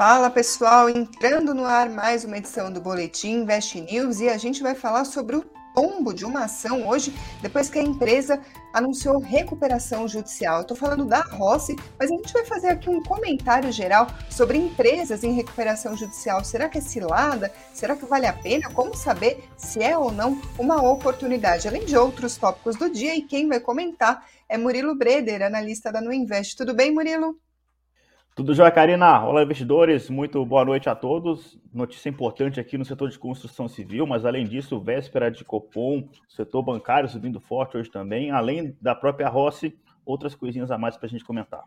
Fala pessoal, entrando no ar mais uma edição do Boletim Invest News e a gente vai falar sobre o tombo de uma ação hoje, depois que a empresa anunciou recuperação judicial. Estou falando da Rossi, mas a gente vai fazer aqui um comentário geral sobre empresas em recuperação judicial. Será que é cilada? Será que vale a pena? Como saber se é ou não uma oportunidade? Além de outros tópicos do dia, e quem vai comentar é Murilo Breder, analista da Nuinvest. Tudo bem, Murilo? Tudo jóia, Karina? Olá, investidores. Muito boa noite a todos. Notícia importante aqui no setor de construção civil, mas além disso, véspera de Copom, setor bancário subindo forte hoje também, além da própria Rossi, outras coisinhas a mais para a gente comentar.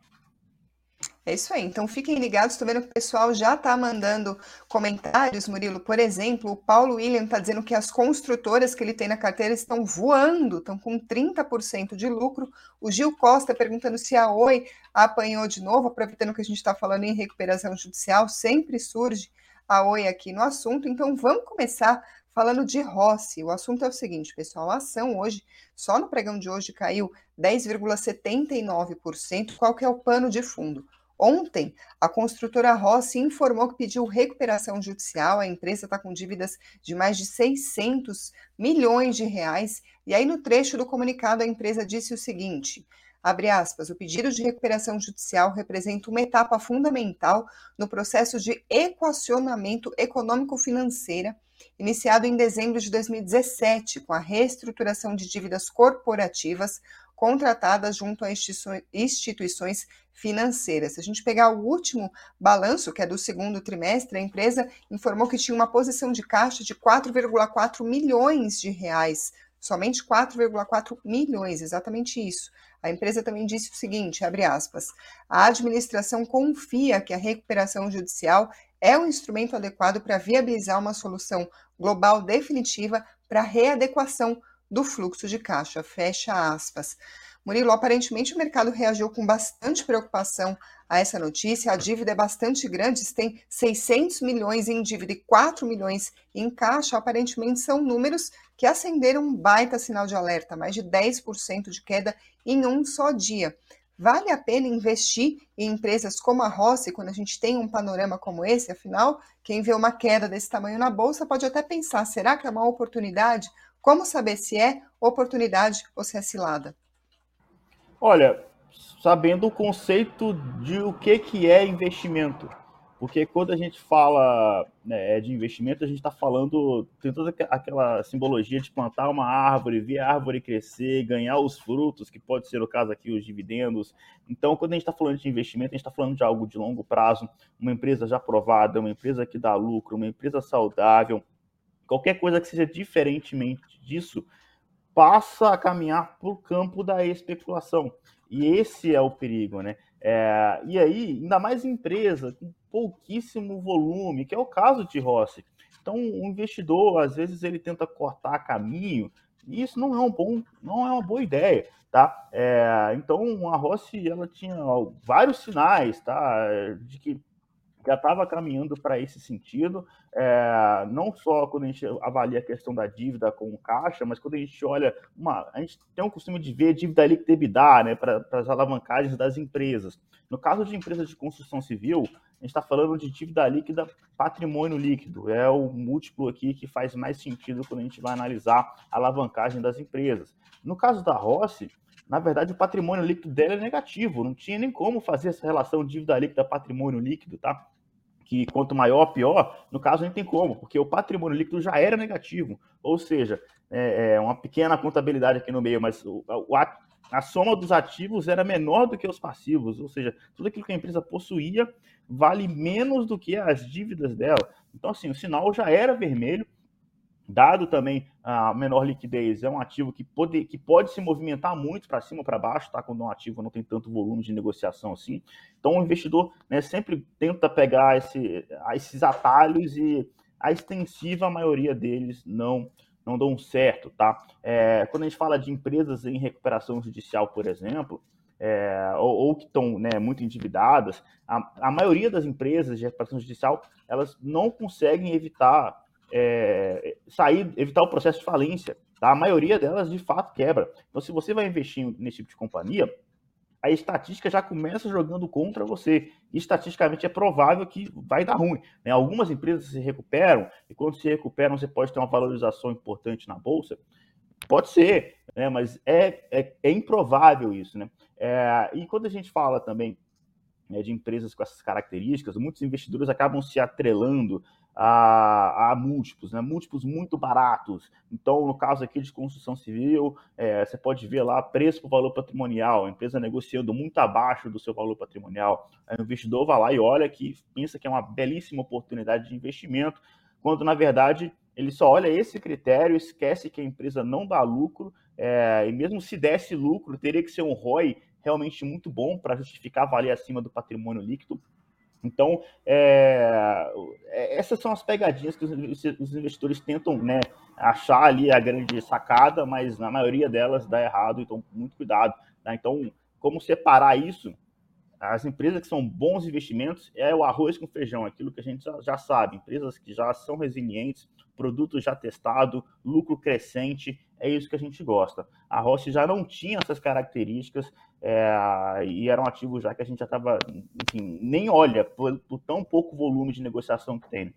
É isso aí. Então fiquem ligados. Estou vendo que o pessoal já está mandando comentários, Murilo. Por exemplo, o Paulo William está dizendo que as construtoras que ele tem na carteira estão voando, estão com 30% de lucro. O Gil Costa perguntando se a Oi apanhou de novo, aproveitando que a gente está falando em recuperação judicial, sempre surge a Oi aqui no assunto. Então vamos começar falando de Rossi. O assunto é o seguinte, pessoal: a ação hoje, só no pregão de hoje, caiu 10,79%. Qual que é o pano de fundo? Ontem, a construtora Rossi informou que pediu recuperação judicial. A empresa está com dívidas de mais de 600 milhões de reais. E aí, no trecho do comunicado, a empresa disse o seguinte: abre aspas, o pedido de recuperação judicial representa uma etapa fundamental no processo de equacionamento econômico-financeira iniciado em dezembro de 2017, com a reestruturação de dívidas corporativas contratadas junto a instituições financeiras. Se a gente pegar o último balanço, que é do segundo trimestre, a empresa informou que tinha uma posição de caixa de 4,4 milhões de reais. Somente 4,4 milhões, exatamente isso. A empresa também disse o seguinte, abre aspas, a administração confia que a recuperação judicial é um instrumento adequado para viabilizar uma solução global definitiva para readequação do fluxo de caixa. Fecha aspas. Murilo, aparentemente o mercado reagiu com bastante preocupação a essa notícia. A dívida é bastante grande, tem 600 milhões em dívida e 4 milhões em caixa. Aparentemente são números que acenderam um baita sinal de alerta, mais de 10% de queda em um só dia. Vale a pena investir em empresas como a Rossi quando a gente tem um panorama como esse? Afinal, quem vê uma queda desse tamanho na bolsa pode até pensar: será que é uma oportunidade? Como saber se é oportunidade ou se é cilada? Olha, sabendo o conceito de o que, que é investimento. Porque quando a gente fala né, de investimento, a gente está falando, tem toda aquela simbologia de plantar uma árvore, ver a árvore crescer, ganhar os frutos, que pode ser o caso aqui, os dividendos. Então, quando a gente está falando de investimento, a gente está falando de algo de longo prazo, uma empresa já aprovada, uma empresa que dá lucro, uma empresa saudável, qualquer coisa que seja diferentemente disso, passa a caminhar para o campo da especulação. E esse é o perigo, né? É, e aí, ainda mais empresa com pouquíssimo volume, que é o caso de Rossi. Então, o investidor, às vezes, ele tenta cortar caminho, e isso não é um bom, não é uma boa ideia, tá? É, então, a Rossi, ela tinha vários sinais, tá? De que já estava caminhando para esse sentido, é, não só quando a gente avalia a questão da dívida com caixa, mas quando a gente olha, uma, a gente tem o costume de ver dívida líquida EBITDA, né, para as alavancagens das empresas. No caso de empresas de construção civil, a gente está falando de dívida líquida patrimônio líquido, é o múltiplo aqui que faz mais sentido quando a gente vai analisar a alavancagem das empresas. No caso da Rossi, na verdade, o patrimônio líquido dela é negativo, não tinha nem como fazer essa relação dívida líquida patrimônio líquido, tá? Que quanto maior, pior. No caso, nem tem como, porque o patrimônio líquido já era negativo. Ou seja, é, é uma pequena contabilidade aqui no meio, mas o, o, a, a soma dos ativos era menor do que os passivos. Ou seja, tudo aquilo que a empresa possuía vale menos do que as dívidas dela. Então, assim, o sinal já era vermelho Dado também a menor liquidez, é um ativo que pode, que pode se movimentar muito para cima ou para baixo, tá? Quando um ativo não tem tanto volume de negociação assim. Então, o investidor né, sempre tenta pegar esse, esses atalhos e a extensiva maioria deles não não dão certo, tá? É, quando a gente fala de empresas em recuperação judicial, por exemplo, é, ou, ou, que estão né, muito endividadas, a, a maioria das empresas de recuperação judicial elas não conseguem evitar é, sair, evitar o processo de falência. Tá? A maioria delas, de fato, quebra. Então, se você vai investir nesse tipo de companhia, a estatística já começa jogando contra você. Estatisticamente é provável que vai dar ruim. Né? Algumas empresas se recuperam, e quando se recuperam, você pode ter uma valorização importante na bolsa. Pode ser, né? mas é, é, é improvável isso. Né? É, e quando a gente fala também né, de empresas com essas características, muitos investidores acabam se atrelando a, a múltiplos, né? múltiplos muito baratos. Então, no caso aqui de construção civil, é, você pode ver lá preço por valor patrimonial, a empresa negociando muito abaixo do seu valor patrimonial. O investidor vai lá e olha que pensa que é uma belíssima oportunidade de investimento, quando na verdade ele só olha esse critério, esquece que a empresa não dá lucro, é, e mesmo se desse lucro, teria que ser um ROI realmente muito bom para justificar valer acima do patrimônio líquido. Então, é, é, essas são as pegadinhas que os, investidores tentam né, achar ali a grande sacada, mas na maioria delas dá errado, então muito cuidado. Tá? Então, como separar isso? As empresas que são bons investimentos é o arroz com feijão, aquilo que a gente já, já sabe, empresas que já são resilientes, produto já testado, lucro crescente, é isso que a gente gosta. A Rossi já não tinha essas características é, e era um ativo já que a gente já estava, enfim, nem olha por, por, tão pouco volume de negociação que tem.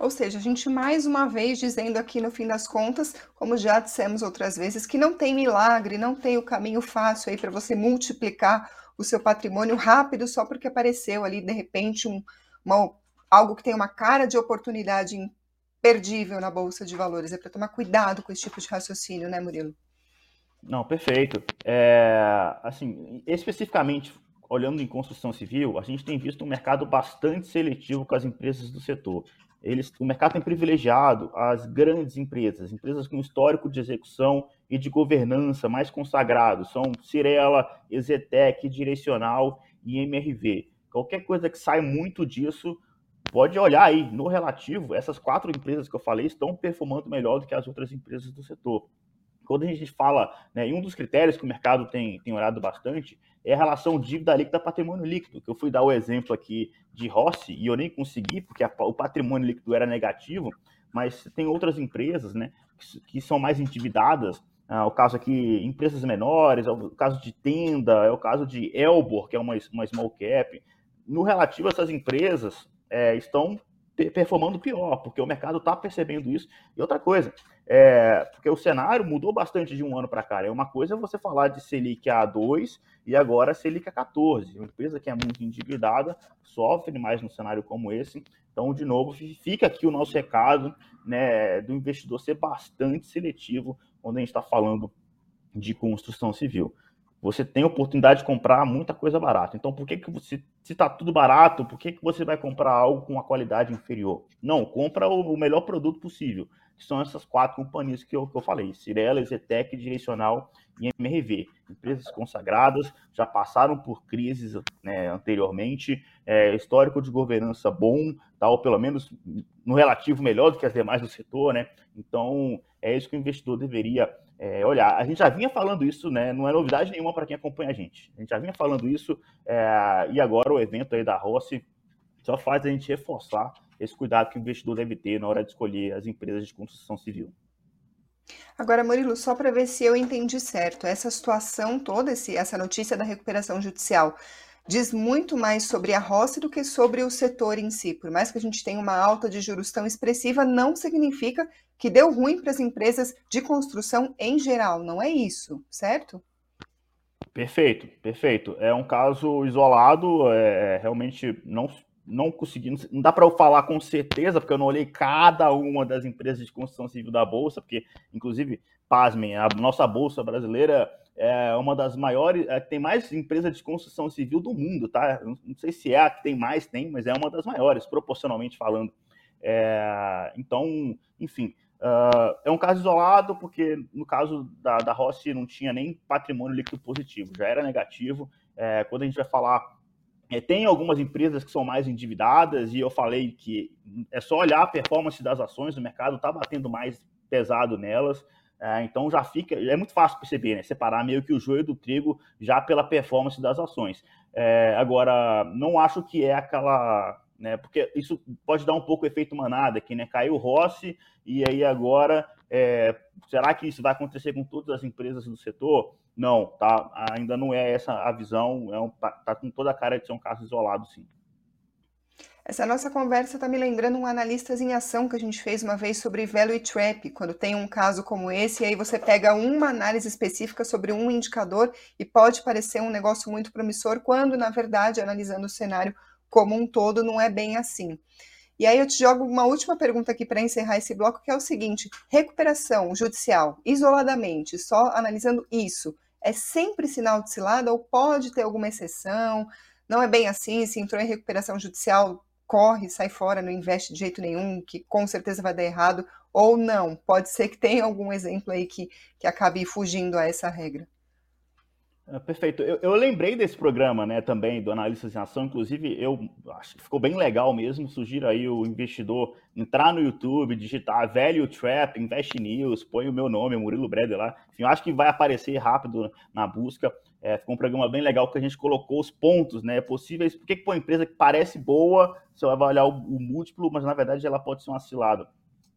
Ou seja, a gente mais uma vez dizendo aqui no fim das contas, como já dissemos outras vezes, que não tem milagre, não tem o caminho fácil aí para você multiplicar o seu patrimônio rápido só porque apareceu ali de repente um, uma, algo que tem uma cara de oportunidade imperdível na bolsa de valores. É para tomar cuidado com esse tipo de raciocínio, né, Murilo? Não, perfeito. É, assim, especificamente olhando em construção civil, a gente tem visto um mercado bastante seletivo com as empresas do setor. Eles, o mercado tem privilegiado as grandes empresas, empresas com histórico de execução e de governança mais consagrado, são Cirela, Exetec, Direcional e MRV. Qualquer coisa que sai muito disso, pode olhar aí, no relativo, essas quatro empresas que eu falei estão performando melhor do que as outras empresas do setor. Quando a gente fala, né, um dos critérios que o mercado tem, tem olhado bastante é a relação dívida líquida patrimônio líquido, que eu fui dar o exemplo aqui de Rossi e eu nem consegui, porque a, o patrimônio líquido era negativo, mas tem outras empresas né, que, que são mais endividadas, ah, o caso aqui, empresas menores, é o caso de Tenda, é o caso de Elbor, que é uma, uma small cap. No relativo a essas empresas, é, estão performando pior, porque o mercado está percebendo isso. E outra coisa, é, porque o cenário mudou bastante de um ano para cá. É uma coisa é você falar de Selic a 2 e agora Selic a 14. Uma empresa que é muito endividada sofre mais num cenário como esse. Então, de novo, fica aqui o nosso recado né, do investidor ser bastante seletivo quando a gente está falando de construção civil você tem a oportunidade de comprar muita coisa barata. Então, por que, que você, se está tudo barato, por que, que você vai comprar algo com uma qualidade inferior? Não, compra o, o melhor produto possível, que são essas quatro companhias que eu, que eu falei: Cirela, Zetec, Direcional e MRV. Empresas consagradas, já passaram por crises né, anteriormente, é, histórico de governança bom, tal, ou pelo menos no relativo melhor do que as demais do setor, né? Então, é isso que o investidor deveria é, a gente já vinha falando isso, né? Não é novidade nenhuma para quem acompanha a gente. A gente já vinha falando isso é, e agora o evento aí da Rossi só faz a gente reforçar esse cuidado que o investidor deve ter na hora de escolher as empresas de construção civil. Agora, Murilo, só para ver se eu entendi certo, essa situação toda, esse, essa notícia da recuperação judicial, diz muito mais sobre a roça do que sobre o setor em si. Por mais que a gente tenha uma alta de juros tão expressiva, não significa que deu ruim para as empresas de construção em geral. Não é isso, certo? Perfeito, perfeito. É um caso isolado, é, é realmente não, não consegui, não dá para eu falar com certeza, porque eu não olhei cada uma das empresas de construção civil da Bolsa, porque, inclusive, pasmem, a nossa Bolsa brasileira é uma das maiores, é, tem mais empresas de construção civil do mundo, tá? Não sei se é a que tem mais, tem, mas é uma das maiores, proporcionalmente falando. É, então, enfim, uh, é um caso isolado, porque no caso da, da Rossi não tinha nem patrimônio líquido positivo, já era negativo. É, quando a gente vai falar, tem algumas empresas que são mais endividadas, e eu falei que é só olhar a performance das ações, o mercado está batendo mais pesado nelas. É, então já fica, é muito fácil perceber, né? Separar meio que o joio do trigo já pela performance das ações. É, agora, não acho que é aquela né? Porque isso pode dar um pouco efeito manada aqui, né? Caiu o Rossi e aí agora é, será que isso vai acontecer com todas as empresas do setor? Não, tá? Ainda não é essa a visão, é um, tá, tá com toda a cara de ser um caso isolado, sim. Essa nossa conversa está me lembrando um Analistas em Ação que a gente fez uma vez sobre Value Trap, quando tem um caso como esse, e aí você pega uma análise específica sobre um indicador e pode parecer um negócio muito promissor, quando, na verdade, analisando o cenário como um todo, não é bem assim. E aí eu te jogo uma última pergunta aqui para encerrar esse bloco, que é o seguinte: recuperação judicial, isoladamente, só analisando isso, é sempre sinal de cilada ou pode ter alguma exceção? Não é bem assim, se entrou em recuperação judicial, corre, sai fora, não investe de jeito nenhum, que com certeza vai dar errado, ou não. Pode ser que tenha algum exemplo aí que, que acabe fugindo a essa regra. É, perfeito. Eu, eu, lembrei desse programa, né, também, do Analistas em Ação. Inclusive, eu acho que ficou bem legal mesmo. Sugiro aí o investidor entrar no YouTube, digitar Value Trap, Invest News, põe o meu nome, Murilo Breder lá. Enfim, eu acho que vai aparecer rápido na busca. É, ficou um programa bem legal que a gente colocou os pontos, né, possíveis. Por que, uma empresa que parece boa, você vai avaliar o, o múltiplo, mas na verdade ela pode ser uma cilada.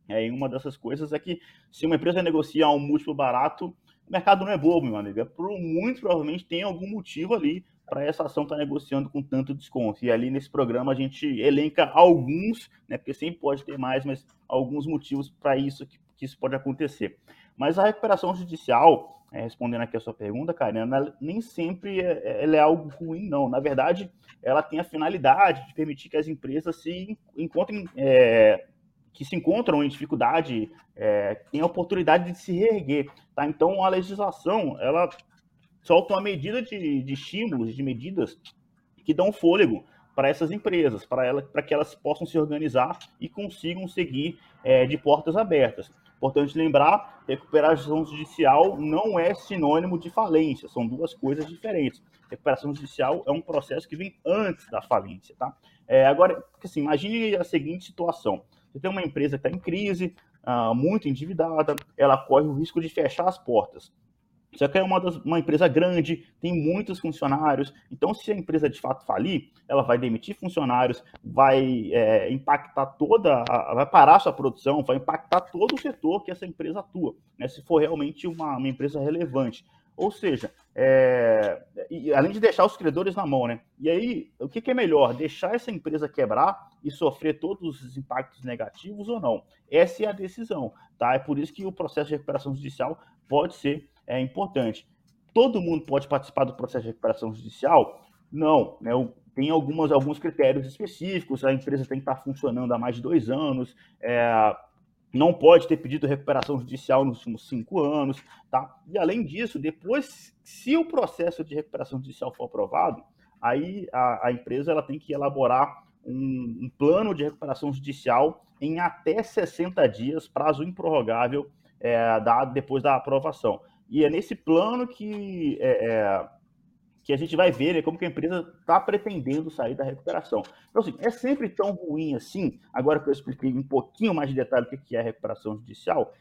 É, e uma dessas coisas é que se uma empresa negocia um múltiplo barato, o mercado não é bobo, meu amigo. É por, muito provavelmente tem algum motivo ali para essa ação estar tá negociando com tanto desconto. E ali nesse programa a gente elenca alguns, né, porque sempre pode ter mais, mas alguns motivos para isso que, que, isso pode acontecer. Mas a recuperação judicial, é, respondendo aqui a sua pergunta, Karina, nem sempre é, é, ela é algo ruim, não. Na verdade, ela tem a finalidade de permitir que as empresas se encontrem é, que se encontram em dificuldade é, têm a oportunidade de se reerguer. Tá? Então, a legislação ela solta uma medida de, de estímulos, de medidas que dão fôlego para essas empresas, para ela, para que elas possam se organizar e consigam seguir é, de portas abertas. Importante lembrar, recuperação judicial não é sinônimo de falência, são duas coisas diferentes. Recuperação judicial é um processo que vem antes da falência, tá? É, agora, assim, imagine a seguinte situação: você tem uma empresa que está em crise, uh, muito endividada, ela corre o risco de fechar as portas. Só que é uma, das, uma empresa grande, tem muitos funcionários, então se a empresa de fato falir, ela vai demitir funcionários, vai é, impactar toda, a, vai parar sua produção, vai impactar todo o setor que essa empresa atua, né, se for realmente uma, uma empresa relevante. Ou seja, é, e, além de deixar os credores na mão, né? E aí, o que, que, é melhor? Deixar essa empresa quebrar e sofrer todos os impactos negativos ou não? Essa é a decisão, tá? É por isso que o processo de recuperação judicial pode ser é, importante. Todo mundo pode participar do processo de recuperação judicial? Não, né? Tem algumas, alguns critérios específicos, a empresa tem que estar funcionando há mais de dois anos, é, não pode ter pedido recuperação judicial nos últimos cinco anos, tá? E além disso, depois, se o processo de recuperação judicial for aprovado, aí a, a empresa ela tem que elaborar um, um, plano de recuperação judicial em até 60 dias, prazo improrrogável, é, dado depois da aprovação. E é nesse plano que é, é, que a gente vai ver né, como que a empresa está pretendendo sair da recuperação. Então, assim, é sempre tão ruim assim, agora que eu expliquei um pouquinho mais de detalhe o que é a recuperação judicial,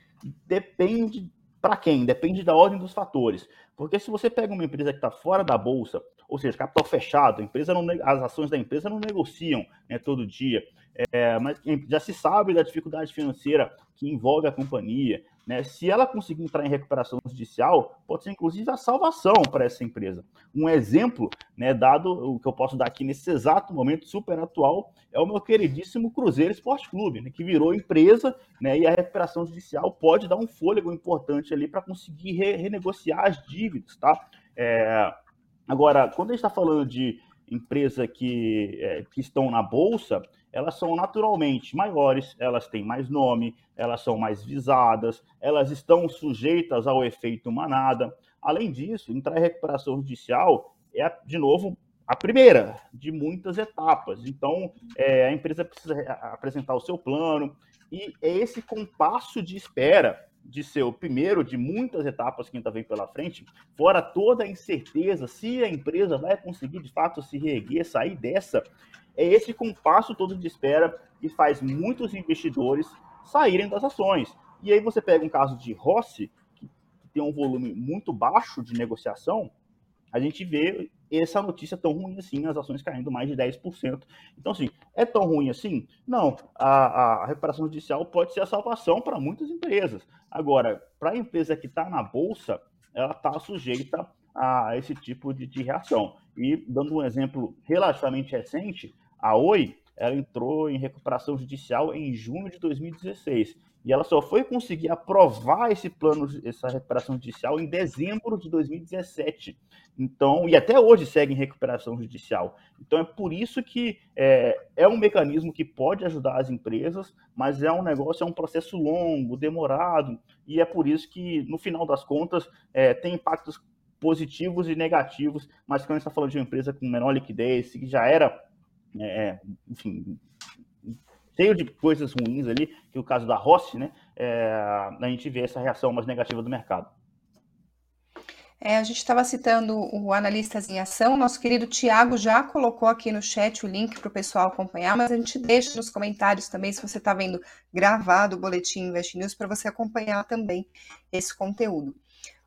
depende para quem? Depende da ordem dos fatores. Porque se você pega uma empresa que está fora da bolsa, ou seja, capital fechado, empresa não, as ações da empresa não negociam né, todo dia, é, mas já se sabe da dificuldade financeira que envolve a companhia, né? Se ela conseguir entrar em recuperação judicial, pode ser inclusive a salvação para essa empresa. Um exemplo, né, dado o que eu posso dar aqui nesse exato momento super atual, é o meu queridíssimo Cruzeiro Esporte Clube, né, que virou empresa, né, e a recuperação judicial pode dar um fôlego importante ali para conseguir re renegociar as dívidas, tá? É... Agora, quando a gente está falando de empresa que, é, que estão na bolsa, elas são naturalmente maiores, elas têm mais nome, elas são mais visadas, elas estão sujeitas ao efeito manada. Além disso, entrar em recuperação judicial é, de novo, a primeira de muitas etapas. Então, é, a empresa precisa apresentar o seu plano e é esse compasso de espera de ser o primeiro de muitas etapas que ainda vem pela frente, fora toda a incerteza se a empresa vai conseguir de fato se reerguer, sair dessa, é esse compasso todo de espera que faz muitos investidores saírem das ações. E aí você pega um caso de Rossi, que tem um volume muito baixo de negociação, a gente vê essa notícia tão ruim assim, as ações caindo mais de 10%. Então, assim, é tão ruim assim? Não. A, a recuperação judicial pode ser a salvação para muitas empresas. Agora, para a empresa que está na bolsa, ela está sujeita a esse tipo de, de, reação. E, dando um exemplo relativamente recente, a Oi ela entrou em recuperação judicial em junho de 2016. E ela só foi conseguir aprovar esse plano, essa recuperação judicial em dezembro de 2017. Então, e até hoje segue em recuperação judicial. Então é por isso que é, é um mecanismo que pode ajudar as empresas, mas é um negócio, é um processo longo, demorado, e é por isso que, no final das contas, é, tem impactos positivos e negativos, mas quando a gente está falando de uma empresa com menor liquidez, que já era, é, enfim, cheio de coisas ruins ali, que é o caso da Rossi, né, é, a gente vê essa reação mais negativa do mercado. É, a gente estava citando o Analistas em Ação, nosso querido Tiago já colocou aqui no chat o link para o pessoal acompanhar, mas a gente deixa nos comentários também, se você está vendo gravado o Boletim Invest News, para você acompanhar também esse conteúdo.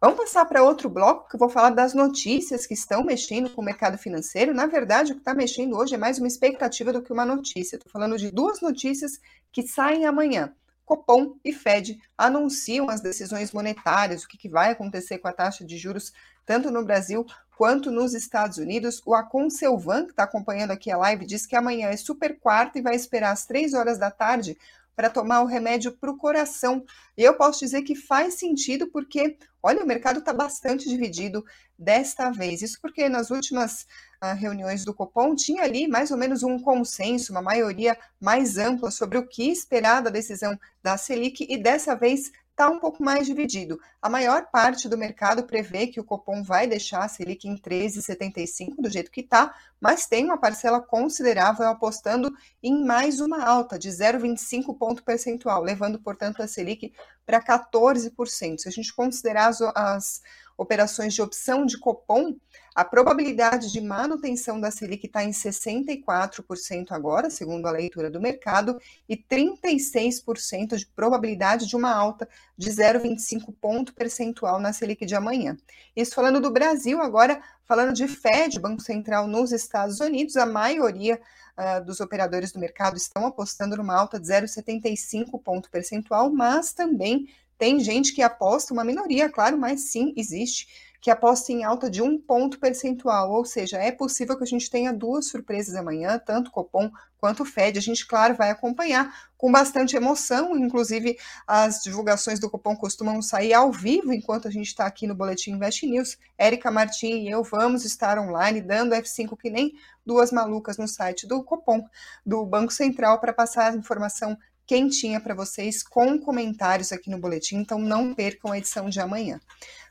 Vamos passar para outro bloco que eu vou falar das notícias que estão mexendo com o mercado financeiro. Na verdade, o que está mexendo hoje é mais uma expectativa do que uma notícia. Estou falando de duas notícias que saem amanhã. Copom e Fed anunciam as decisões monetárias, o que, que vai acontecer com a taxa de juros, tanto no Brasil quanto nos Estados Unidos. O Acon Selvan, que está acompanhando aqui a live, diz que amanhã é super quarta e vai esperar às três horas da tarde para tomar o remédio para o coração. E eu posso dizer que faz sentido porque, olha, o mercado está bastante dividido desta vez. Isso porque nas últimas uh, reuniões do Copom tinha ali mais ou menos um consenso, uma maioria mais ampla sobre o que esperar da decisão da Selic e dessa vez está um pouco mais dividido. A maior parte do mercado prevê que o Copom vai deixar a Selic em 13,75 do jeito que está, mas tem uma parcela considerável apostando em mais uma alta de 0,25 ponto percentual, levando, portanto, a Selic para 14%. Se a gente considerar as, as operações de opção de Copom, a probabilidade de manutenção da Selic está em 64% agora, segundo a leitura do mercado, e 36% de probabilidade de uma alta de 0,25 ponto percentual na Selic de amanhã. Isso falando do Brasil, agora falando de Fed, Banco Central nos Estados Unidos, a maioria uh, dos operadores do mercado estão apostando numa alta de 0,75 ponto percentual, mas também tem gente que aposta, uma minoria, claro, mas sim, existe, que aposta em alta de um ponto percentual, ou seja, é possível que a gente tenha duas surpresas amanhã, tanto Copom quanto Fed. A gente, claro, vai acompanhar com bastante emoção, inclusive as divulgações do Copom costumam sair ao vivo enquanto a gente está aqui no Boletim Invest News. Érica Martim e eu vamos estar online dando F5 que nem duas malucas no site do Copom, do Banco Central, para passar a informação quentinha para vocês com comentários aqui no boletim, então não percam a edição de amanhã.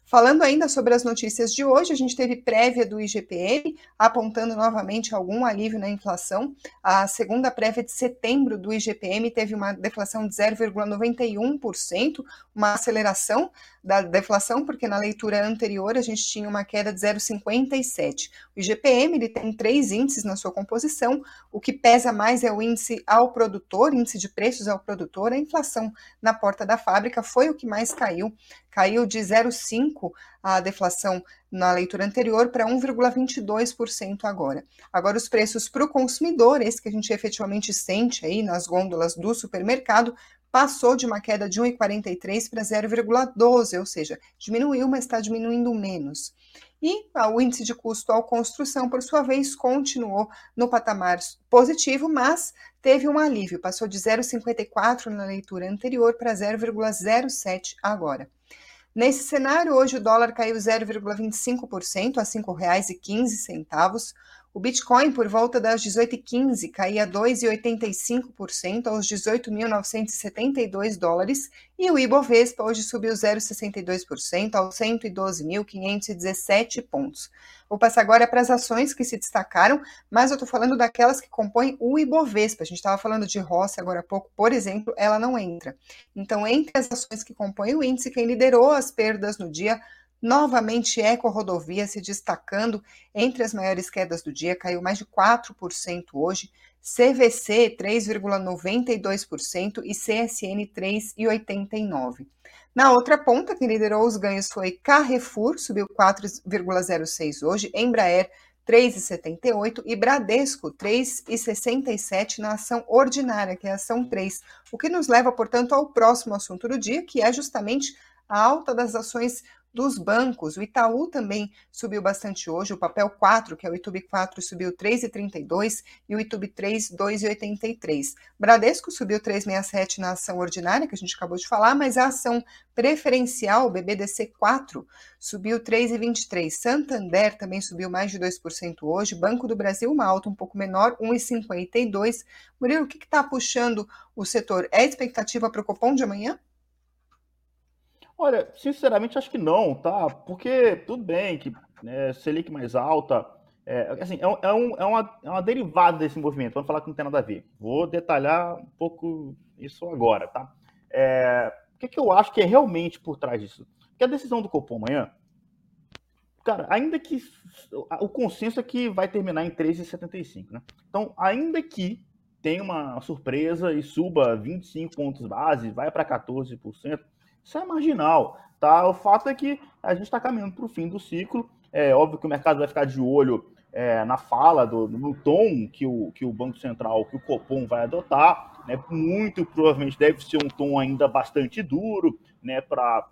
Falando ainda sobre as notícias de hoje, a gente teve prévia do IGPM, apontando novamente algum alívio na inflação. A segunda prévia de setembro do IGPM teve uma deflação de 0,91%, uma aceleração da deflação, porque na leitura anterior a gente tinha uma queda de 0,57%. O IGPM ele tem três índices na sua composição, o que pesa mais é o índice ao produtor, índice de preços ao produtor, a inflação na porta da fábrica foi o que mais caiu, caiu de 0,5% a deflação na leitura anterior para 1,22% agora. Agora, os preços para o consumidor, esse que a gente efetivamente sente aí nas gôndolas do supermercado, passou de uma queda de 1,43 para 0,12, ou seja, diminuiu, mas está diminuindo menos. E o índice de custo ao construção, por sua vez, continuou no patamar positivo, mas teve um alívio, passou de 0,54 na leitura anterior para 0,07 agora. Nesse cenário, hoje o dólar caiu 0,25% a R$ 5,15. O Bitcoin, por volta das 18h15, caía 2,85% aos 18.972 dólares e o Ibovespa hoje subiu 0,62% aos 112.517 pontos. Vou passar agora para as ações que se destacaram, mas eu estou falando daquelas que compõem o Ibovespa. A gente estava falando de Rossi agora há pouco, por exemplo, ela não entra. Então, entre as ações que compõem o índice, quem liderou as perdas no dia Novamente, Eco Rodovia se destacando entre as maiores quedas do dia, caiu mais de 4% hoje. CVC 3,92% e CSN 3,89%. Na outra ponta, quem liderou os ganhos foi Carrefour, subiu 4,06 hoje, Embraer 3,78 e Bradesco 3,67 na ação ordinária, que é a ação 3. O que nos leva, portanto, ao próximo assunto do dia, que é justamente a alta das ações dos bancos. O Itaú também subiu bastante hoje, o papel 4, que é o YouTube 4, subiu 3,32 e o YouTube 3, 2,83. Bradesco subiu 3,67 na ação ordinária, que a gente acabou de falar, mas a ação preferencial, o BBDC 4, subiu 3,23. Santander também subiu mais de 2% hoje. Banco do Brasil, uma alta um pouco menor, 1,52. Murilo, o que está puxando o setor? É expectativa para o Copom de amanhã? Olha, sinceramente acho que não, tá? Porque tudo bem que né, Selic mais alta, é, assim, é, é, um, é, uma, é uma derivada desse movimento, vamos falar que não tem nada a ver. Vou detalhar um pouco isso agora, tá? É, o que, que eu acho que é realmente por trás disso? Que a decisão do Copom amanhã, cara, ainda que o consenso é que vai terminar em 13,75, né? Então, ainda que tenha uma surpresa e suba 25 pontos base, vai para 14%, isso é marginal, tá? O fato é que a gente está caminhando para o fim do ciclo. É óbvio que o mercado vai ficar de olho é, na fala, do, no tom que o, que o Banco Central, que o Copom vai adotar. Né? Muito provavelmente deve ser um tom ainda bastante duro, né? Para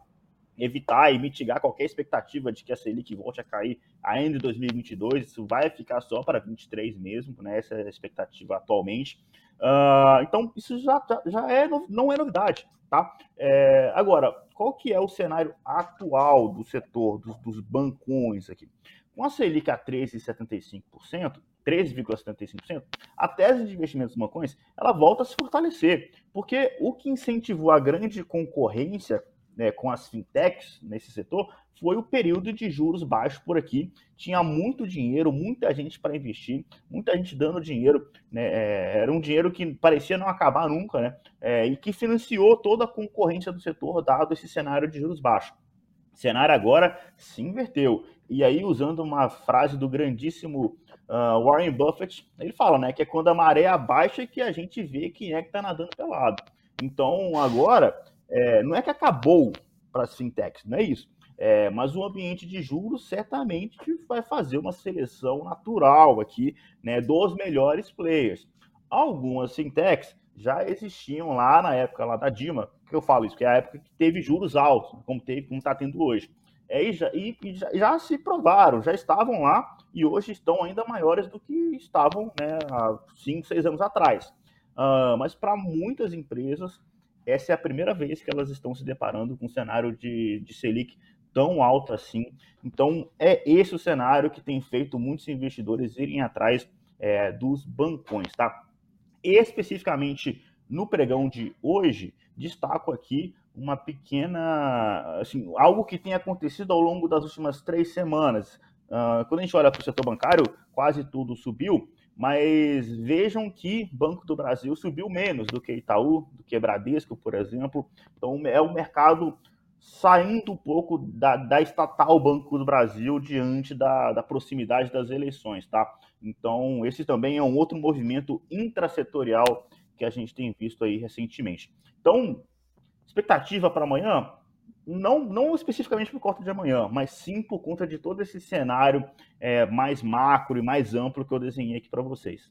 evitar e mitigar qualquer expectativa de que a Selic volte a cair ainda em 2022. Isso vai ficar só para 23 mesmo, né? Essa é a expectativa atualmente. Uh, então, isso já, já, já é, não é novidade. Tá? É, agora, qual que é o cenário atual do setor dos, dos bancões aqui? Com a Selic a 13,75%, 13,75%, a tese de investimentos dos bancões ela volta a se fortalecer, porque o que incentivou a grande concorrência né, com as fintechs nesse setor foi o período de juros baixos por aqui. Tinha muito dinheiro, muita gente para investir, muita gente dando dinheiro. Né, é, era um dinheiro que parecia não acabar nunca, né, é, e que financiou toda a concorrência do setor, dado esse cenário de juros baixos. O cenário agora se inverteu. E aí, usando uma frase do grandíssimo uh, Warren Buffett, ele fala né, que é quando a maré abaixa que a gente vê quem é que está nadando pelado. Então, agora é, não é que acabou para as fintechs, não é isso. É, mas o ambiente de juros certamente vai fazer uma seleção natural aqui né, dos melhores players. Algumas fintechs já existiam lá na época lá da Dima, que eu falo isso, que é a época que teve juros altos, como teve, como está tendo hoje. É, e, já, e, já, já, se provaram, já estavam lá e hoje estão ainda maiores do que estavam né, há 5, 6 anos atrás. Uh, mas para muitas empresas essa é a primeira vez que elas estão se deparando com um cenário de, de Selic tão alto assim. Então, é esse o cenário que tem feito muitos investidores irem atrás é, dos bancões, tá? Especificamente no pregão de hoje, destaco aqui uma pequena, assim, algo que tem acontecido ao longo das últimas três semanas. Uh, quando a gente olha para o setor bancário, quase tudo subiu, mas vejam que Banco do Brasil subiu menos do que Itaú, do que Bradesco, por exemplo. Então é o mercado saindo um pouco da, da estatal Banco do Brasil diante da, da, proximidade das eleições, tá? Então esse também é um outro movimento intrasetorial que a gente tem visto aí recentemente. Então, expectativa para amanhã, não, não especificamente por conta de amanhã, mas sim por conta de todo esse cenário é, mais macro e mais amplo que eu desenhei aqui para vocês.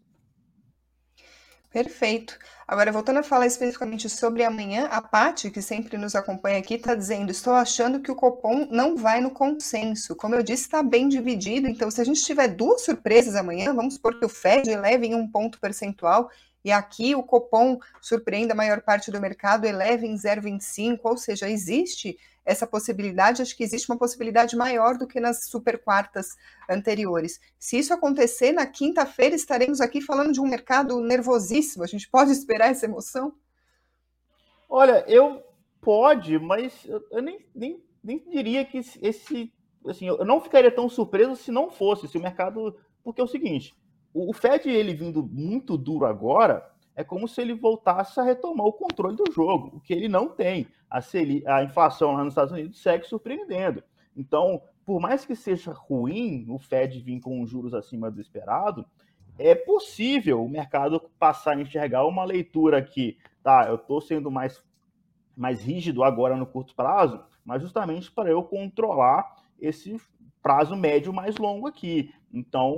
Perfeito. Agora, voltando a falar especificamente sobre amanhã, a Paty, que sempre nos acompanha aqui, está dizendo: estou achando que o Copom não vai no consenso. Como eu disse, está bem dividido. Então, se a gente tiver duas surpresas amanhã, vamos supor que o Fed leve em um ponto percentual e aqui o Copom surpreende a maior parte do mercado, eleva em 0,25, ou seja, existe essa possibilidade, acho que existe uma possibilidade maior do que nas super quartas anteriores. Se isso acontecer, na quinta-feira estaremos aqui falando de um mercado nervosíssimo. A gente pode esperar essa emoção? Olha, eu pode, mas eu nem, nem, nem diria que esse. Assim, eu não ficaria tão surpreso se não fosse, se o mercado. Porque é o seguinte: o Fed ele vindo muito duro agora é como se ele voltasse a retomar o controle do jogo, o que ele não tem. A, a inflação lá nos Estados Unidos segue surpreendendo. Então, por mais que seja ruim o Fed vir com juros acima do esperado, é possível o mercado passar a enxergar uma leitura que, tá, eu estou sendo mais, mais rígido agora no curto prazo, mas justamente para eu controlar esse prazo médio mais longo aqui. Então,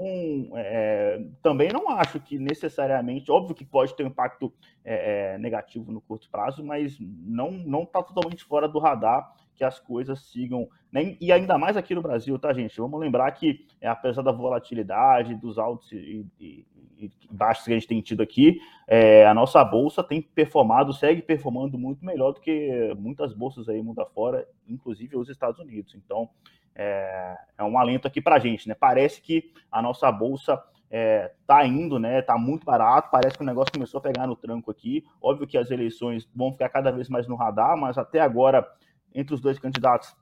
é, também não acho que necessariamente, óbvio que pode ter um impacto é, é negativo no curto prazo, mas não não está totalmente fora do radar que as coisas sigam, né? e ainda mais aqui no Brasil, tá, gente? Vamos lembrar que, é, apesar da volatilidade, dos altos e, e, e baixos que a gente tem tido aqui, é, a nossa bolsa tem performado, segue performando muito melhor do que muitas bolsas aí mundo afora, inclusive os Estados Unidos. Então, é, é um alento aqui para a gente, né? Parece que a nossa bolsa é, tá indo, né? Tá muito barato, parece que o negócio começou a pegar no tranco aqui. Óbvio que as eleições vão ficar cada vez mais no radar, mas até agora entre os dois candidatos,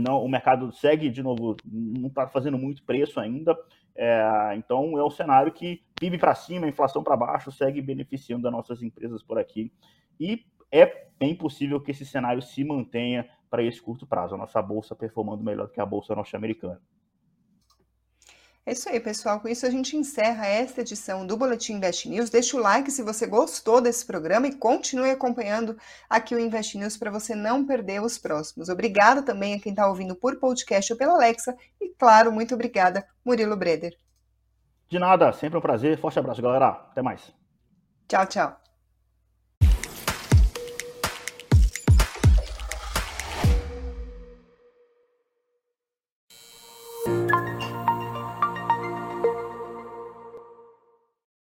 não, o mercado segue de novo, não está fazendo muito preço ainda. É, então é um cenário que PIB para cima, inflação para baixo, segue beneficiando as nossas empresas por aqui. E é bem possível que esse cenário se mantenha para esse curto prazo, a nossa bolsa performando melhor do que a bolsa norte-americana. É isso aí, pessoal. Com isso a gente encerra esta edição do Boletim Invest News. Deixa o like se você gostou desse programa e continue acompanhando aqui o Invest News para você não perder os próximos. Obrigada também a quem está ouvindo por podcast ou pela Alexa. E, claro, muito obrigada, Murilo Breder. De nada, sempre um prazer. Forte abraço, galera. Até mais. Tchau, tchau.